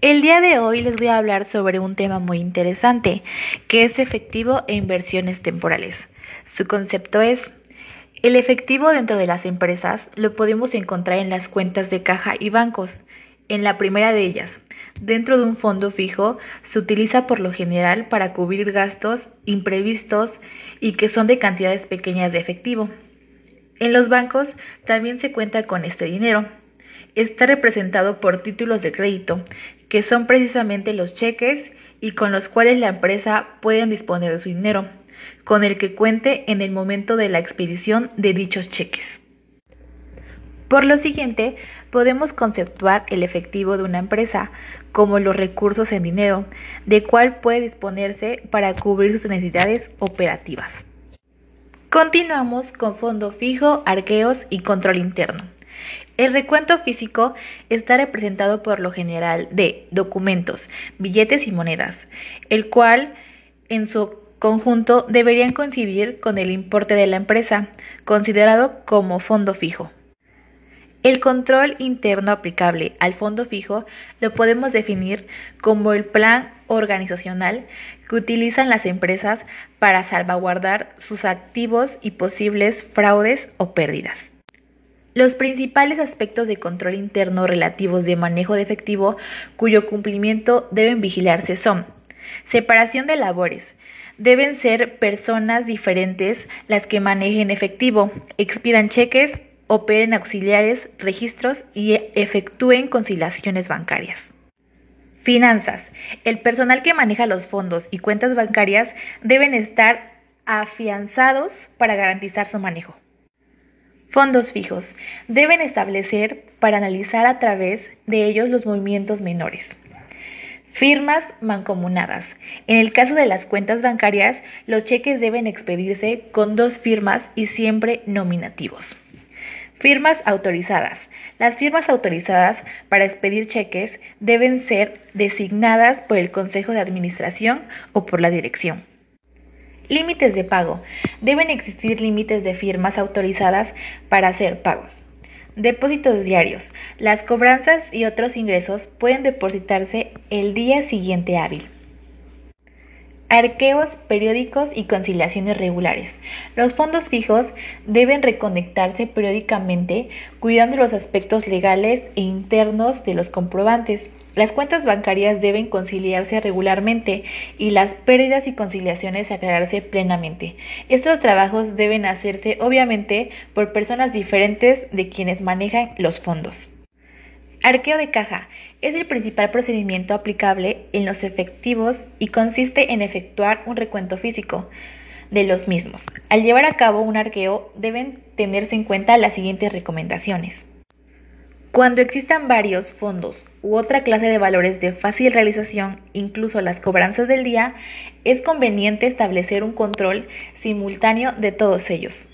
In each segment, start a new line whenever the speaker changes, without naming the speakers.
El día de hoy les voy a hablar sobre un tema muy interesante, que es efectivo e inversiones temporales. Su concepto es, el efectivo dentro de las empresas lo podemos encontrar en las cuentas de caja y bancos. En la primera de ellas, dentro de un fondo fijo, se utiliza por lo general para cubrir gastos imprevistos y que son de cantidades pequeñas de efectivo. En los bancos también se cuenta con este dinero está representado por títulos de crédito, que son precisamente los cheques y con los cuales la empresa puede disponer de su dinero, con el que cuente en el momento de la expedición de dichos cheques. Por lo siguiente, podemos conceptuar el efectivo de una empresa como los recursos en dinero, de cual puede disponerse para cubrir sus necesidades operativas. Continuamos con fondo fijo, arqueos y control interno. El recuento físico está representado por lo general de documentos, billetes y monedas, el cual en su conjunto deberían coincidir con el importe de la empresa, considerado como fondo fijo. El control interno aplicable al fondo fijo lo podemos definir como el plan organizacional que utilizan las empresas para salvaguardar sus activos y posibles fraudes o pérdidas. Los principales aspectos de control interno relativos de manejo de efectivo cuyo cumplimiento deben vigilarse son separación de labores. Deben ser personas diferentes las que manejen efectivo, expidan cheques, operen auxiliares, registros y efectúen conciliaciones bancarias. Finanzas. El personal que maneja los fondos y cuentas bancarias deben estar afianzados para garantizar su manejo. Fondos fijos. Deben establecer para analizar a través de ellos los movimientos menores. Firmas mancomunadas. En el caso de las cuentas bancarias, los cheques deben expedirse con dos firmas y siempre nominativos. Firmas autorizadas. Las firmas autorizadas para expedir cheques deben ser designadas por el Consejo de Administración o por la Dirección. Límites de pago. Deben existir límites de firmas autorizadas para hacer pagos. Depósitos diarios. Las cobranzas y otros ingresos pueden depositarse el día siguiente hábil. Arqueos periódicos y conciliaciones regulares. Los fondos fijos deben reconectarse periódicamente cuidando los aspectos legales e internos de los comprobantes. Las cuentas bancarias deben conciliarse regularmente y las pérdidas y conciliaciones aclararse plenamente. Estos trabajos deben hacerse obviamente por personas diferentes de quienes manejan los fondos. Arqueo de caja es el principal procedimiento aplicable en los efectivos y consiste en efectuar un recuento físico de los mismos. Al llevar a cabo un arqueo deben tenerse en cuenta las siguientes recomendaciones. Cuando existan varios fondos u otra clase de valores de fácil realización, incluso las cobranzas del día, es conveniente establecer un control simultáneo de todos ellos.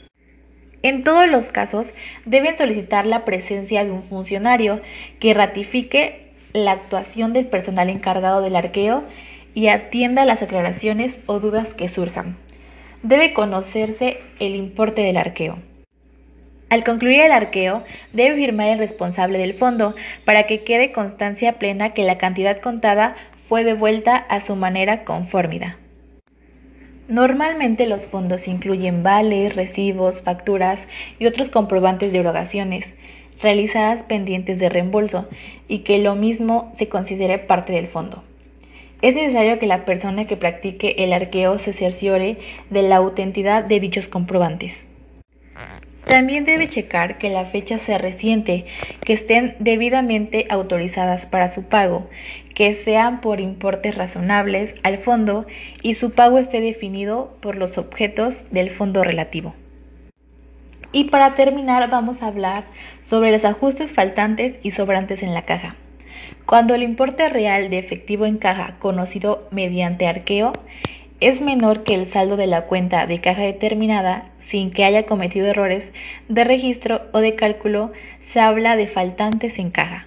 En todos los casos, deben solicitar la presencia de un funcionario que ratifique la actuación del personal encargado del arqueo y atienda las aclaraciones o dudas que surjan. Debe conocerse el importe del arqueo. Al concluir el arqueo, debe firmar el responsable del fondo para que quede constancia plena que la cantidad contada fue devuelta a su manera conformida. Normalmente los fondos incluyen vales, recibos, facturas y otros comprobantes de erogaciones realizadas pendientes de reembolso y que lo mismo se considere parte del fondo. Es necesario que la persona que practique el arqueo se cerciore de la autenticidad de dichos comprobantes. También debe checar que la fecha sea reciente, que estén debidamente autorizadas para su pago, que sean por importes razonables al fondo y su pago esté definido por los objetos del fondo relativo. Y para terminar vamos a hablar sobre los ajustes faltantes y sobrantes en la caja. Cuando el importe real de efectivo en caja, conocido mediante arqueo, es menor que el saldo de la cuenta de caja determinada sin que haya cometido errores de registro o de cálculo, se habla de faltantes en caja.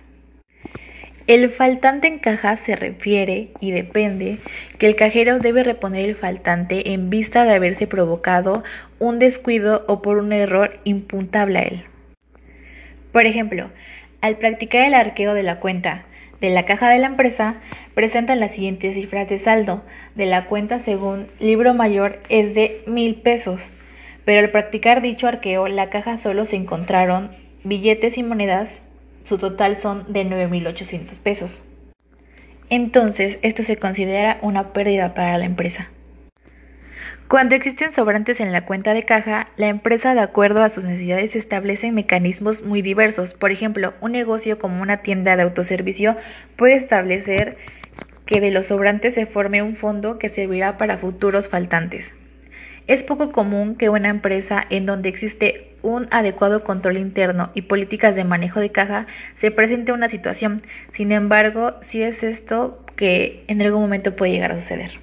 El faltante en caja se refiere y depende que el cajero debe reponer el faltante en vista de haberse provocado un descuido o por un error imputable a él. Por ejemplo, al practicar el arqueo de la cuenta, de la caja de la empresa presentan las siguientes cifras de saldo de la cuenta según libro mayor es de mil pesos, pero al practicar dicho arqueo la caja solo se encontraron billetes y monedas, su total son de 9.800 pesos. Entonces, esto se considera una pérdida para la empresa. Cuando existen sobrantes en la cuenta de caja, la empresa, de acuerdo a sus necesidades, establece mecanismos muy diversos. Por ejemplo, un negocio como una tienda de autoservicio puede establecer que de los sobrantes se forme un fondo que servirá para futuros faltantes. Es poco común que una empresa en donde existe un adecuado control interno y políticas de manejo de caja se presente una situación. Sin embargo, si es esto que en algún momento puede llegar a suceder.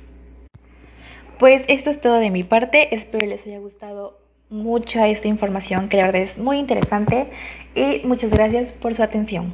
Pues esto es todo de mi parte, espero les haya gustado mucha esta información que la verdad es muy interesante y muchas gracias por su atención.